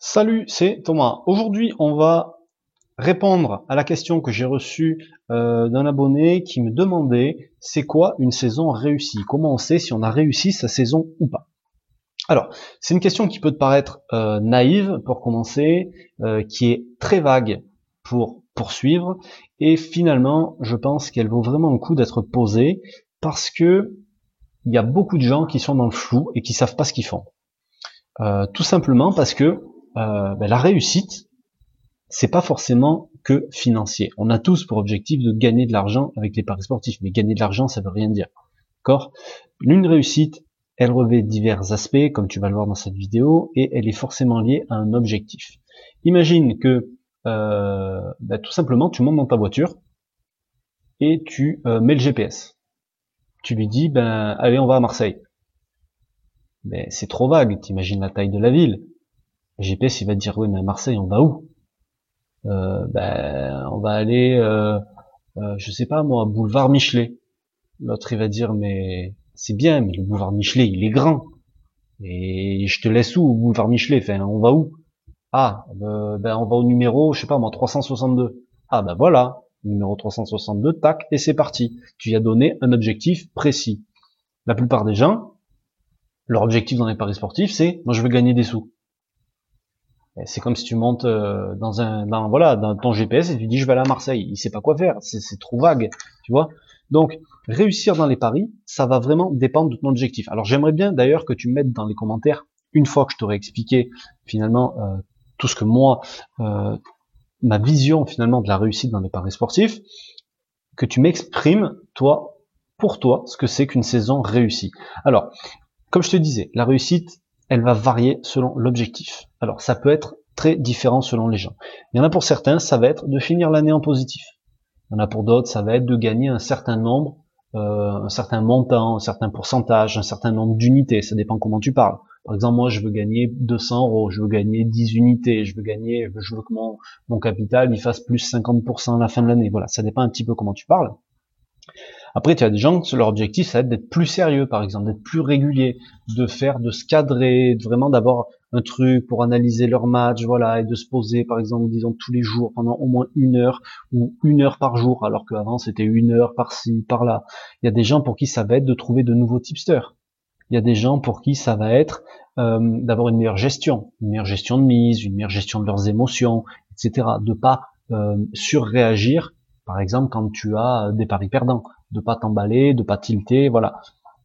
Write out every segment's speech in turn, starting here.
Salut, c'est Thomas. Aujourd'hui, on va répondre à la question que j'ai reçue euh, d'un abonné qui me demandait c'est quoi une saison réussie? Comment on sait si on a réussi sa saison ou pas? Alors, c'est une question qui peut te paraître euh, naïve pour commencer, euh, qui est très vague pour poursuivre, et finalement, je pense qu'elle vaut vraiment le coup d'être posée parce que il y a beaucoup de gens qui sont dans le flou et qui savent pas ce qu'ils font. tout simplement parce que ben, la réussite, c'est pas forcément que financier. On a tous pour objectif de gagner de l'argent avec les paris sportifs, mais gagner de l'argent, ça veut rien dire. D'accord? Une réussite, elle revêt divers aspects, comme tu vas le voir dans cette vidéo, et elle est forcément liée à un objectif. Imagine que euh, bah, tout simplement, tu montes dans ta voiture et tu euh, mets le GPS. Tu lui dis, ben allez, on va à Marseille. Mais c'est trop vague. T'imagines la taille de la ville. GPS, il va dire, oui, mais à Marseille, on va où? Euh, ben, on va aller, euh, euh, je sais pas moi, boulevard Michelet. L'autre il va dire mais c'est bien, mais le boulevard Michelet il est grand. Et je te laisse où, boulevard Michelet? Enfin, on va où? Ah, ben on va au numéro, je sais pas moi, 362. Ah ben voilà, numéro 362, tac, et c'est parti. Tu y as donné un objectif précis. La plupart des gens, leur objectif dans les paris sportifs, c'est moi je veux gagner des sous. C'est comme si tu montes euh, dans un, dans, voilà, dans ton GPS et tu dis je vais aller à Marseille. Il sait pas quoi faire. C'est trop vague, tu vois. Donc réussir dans les paris, ça va vraiment dépendre de ton objectif. Alors j'aimerais bien d'ailleurs que tu mettes dans les commentaires une fois que je t'aurai expliqué finalement euh, tout ce que moi, euh, ma vision finalement de la réussite dans les paris sportifs, que tu m'exprimes toi pour toi ce que c'est qu'une saison réussie. Alors comme je te disais, la réussite elle va varier selon l'objectif. Alors ça peut être très différent selon les gens. Il y en a pour certains, ça va être de finir l'année en positif. Il y en a pour d'autres, ça va être de gagner un certain nombre, euh, un certain montant, un certain pourcentage, un certain nombre d'unités. Ça dépend comment tu parles. Par exemple, moi, je veux gagner 200 euros, je veux gagner 10 unités, je veux gagner, je veux que mon, mon capital il fasse plus 50% à la fin de l'année. Voilà, ça dépend un petit peu comment tu parles. Après, tu as des gens, leur objectif, ça va être d'être plus sérieux, par exemple, d'être plus régulier, de faire, de se cadrer, vraiment d'avoir un truc pour analyser leur match, voilà, et de se poser, par exemple, disons, tous les jours, pendant au moins une heure, ou une heure par jour, alors qu'avant, c'était une heure par-ci, par-là. Il y a des gens pour qui ça va être de trouver de nouveaux tipsters. Il y a des gens pour qui ça va être euh, d'avoir une meilleure gestion, une meilleure gestion de mise, une meilleure gestion de leurs émotions, etc. De pas euh, surréagir, par exemple, quand tu as des paris perdants de pas t'emballer, de pas tilter, voilà.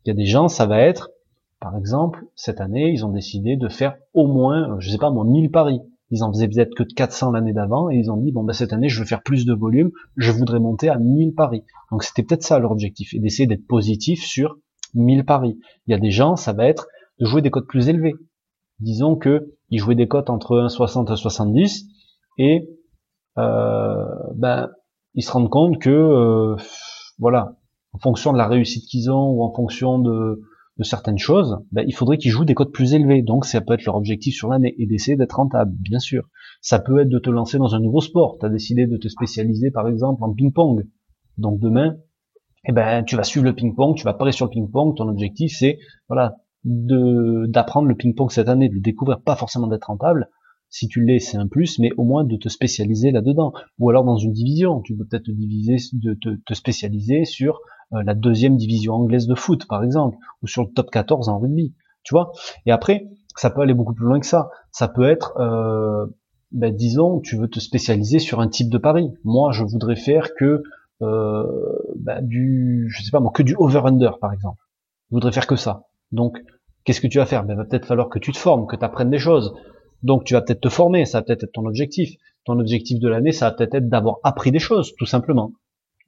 Il y a des gens, ça va être, par exemple, cette année, ils ont décidé de faire au moins, je sais pas moi, 1000 paris. Ils en faisaient peut-être que de 400 l'année d'avant et ils ont dit bon ben cette année je veux faire plus de volume, je voudrais monter à 1000 paris. Donc c'était peut-être ça leur objectif et d'essayer d'être positif sur 1000 paris. Il y a des gens, ça va être de jouer des cotes plus élevées. Disons que ils jouaient des cotes entre 1,60 et 70 et euh, ben ils se rendent compte que euh, voilà, en fonction de la réussite qu'ils ont ou en fonction de, certaines choses, ben, il faudrait qu'ils jouent des codes plus élevés. Donc ça peut être leur objectif sur l'année et d'essayer d'être rentable, bien sûr. Ça peut être de te lancer dans un nouveau sport. Tu décidé de te spécialiser par exemple en ping-pong. Donc demain, eh ben tu vas suivre le ping-pong, tu vas parier sur le ping-pong. Ton objectif c'est voilà de d'apprendre le ping-pong cette année, de le découvrir, pas forcément d'être rentable, si tu l'es, c'est un plus, mais au moins de te spécialiser là-dedans. Ou alors dans une division, tu peux peut-être te diviser, de te, spécialiser sur euh, la deuxième division anglaise de foot, par exemple, ou sur le top 14 en rugby. Tu vois Et après, ça peut aller beaucoup plus loin que ça. Ça peut être, euh, ben, disons, tu veux te spécialiser sur un type de pari. Moi, je voudrais faire que euh, ben, du, je sais pas moi, que du over/under, par exemple. Je voudrais faire que ça. Donc, qu'est-ce que tu vas faire? Ben, va peut-être falloir que tu te formes, que tu apprennes des choses. Donc tu vas peut-être te former, ça va peut-être être ton objectif. Ton objectif de l'année, ça va peut-être être, d'avoir appris des choses, tout simplement.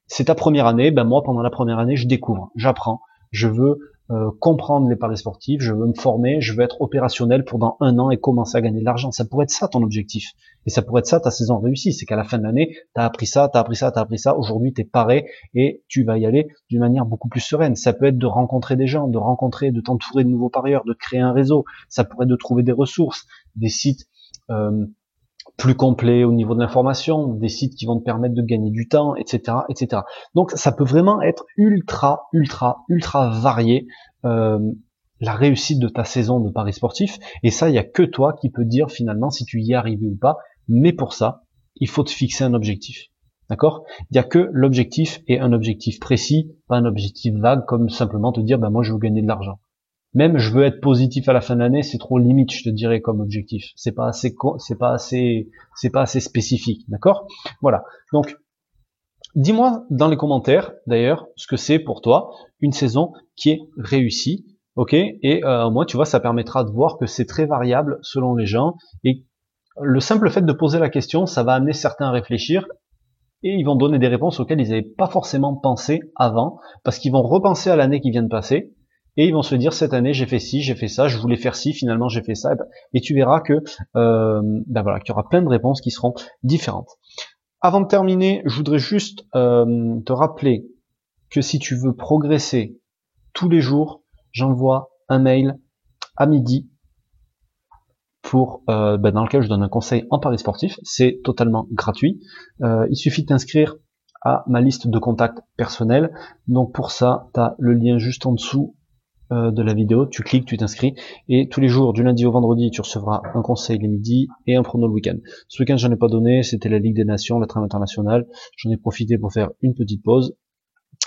C'est ta première année, ben moi pendant la première année, je découvre, j'apprends, je veux euh, comprendre les paris sportifs, je veux me former, je veux être opérationnel pour dans un an et commencer à gagner de l'argent. Ça pourrait être ça ton objectif. Et ça pourrait être ça ta saison réussie. C'est qu'à la fin de l'année, tu as appris ça, tu as appris ça, tu as appris ça. Aujourd'hui, tu es paré et tu vas y aller d'une manière beaucoup plus sereine. Ça peut être de rencontrer des gens, de rencontrer, de t'entourer de nouveaux parieurs, de créer un réseau. Ça pourrait être de trouver des ressources, des sites euh, plus complets au niveau de l'information, des sites qui vont te permettre de gagner du temps, etc., etc. Donc ça peut vraiment être ultra, ultra, ultra varié. Euh, la réussite de ta saison de paris sportif. Et ça, il n'y a que toi qui peux dire finalement si tu y es arrivé ou pas. Mais pour ça, il faut te fixer un objectif. D'accord? Il n'y a que l'objectif et un objectif précis, pas un objectif vague comme simplement te dire, ben moi je veux gagner de l'argent. Même je veux être positif à la fin de l'année, c'est trop limite, je te dirais comme objectif. C'est pas assez, c'est pas assez, c'est pas assez spécifique, d'accord? Voilà. Donc, dis-moi dans les commentaires, d'ailleurs, ce que c'est pour toi une saison qui est réussie, ok? Et euh, moi, tu vois, ça permettra de voir que c'est très variable selon les gens et le simple fait de poser la question, ça va amener certains à réfléchir et ils vont donner des réponses auxquelles ils n'avaient pas forcément pensé avant, parce qu'ils vont repenser à l'année qui vient de passer, et ils vont se dire cette année j'ai fait ci, j'ai fait ça, je voulais faire ci, finalement j'ai fait ça, et tu verras que euh, ben voilà, qu'il y aura plein de réponses qui seront différentes. Avant de terminer, je voudrais juste euh, te rappeler que si tu veux progresser tous les jours, j'envoie un mail à midi pour euh, ben, dans lequel je donne un conseil en paris sportif. C'est totalement gratuit. Euh, il suffit de t'inscrire à ma liste de contacts personnels. Donc pour ça, tu as le lien juste en dessous de la vidéo. Tu cliques, tu t'inscris. Et tous les jours, du lundi au vendredi, tu recevras un conseil le midi et un prono le week-end. Ce week-end, j'en ai pas donné. C'était la Ligue des Nations, la trame internationale. J'en ai profité pour faire une petite pause.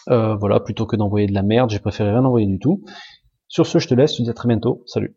voilà, plutôt que d'envoyer de la merde, j'ai préféré rien envoyer du tout. Sur ce, je te laisse, je te dis à très bientôt. Salut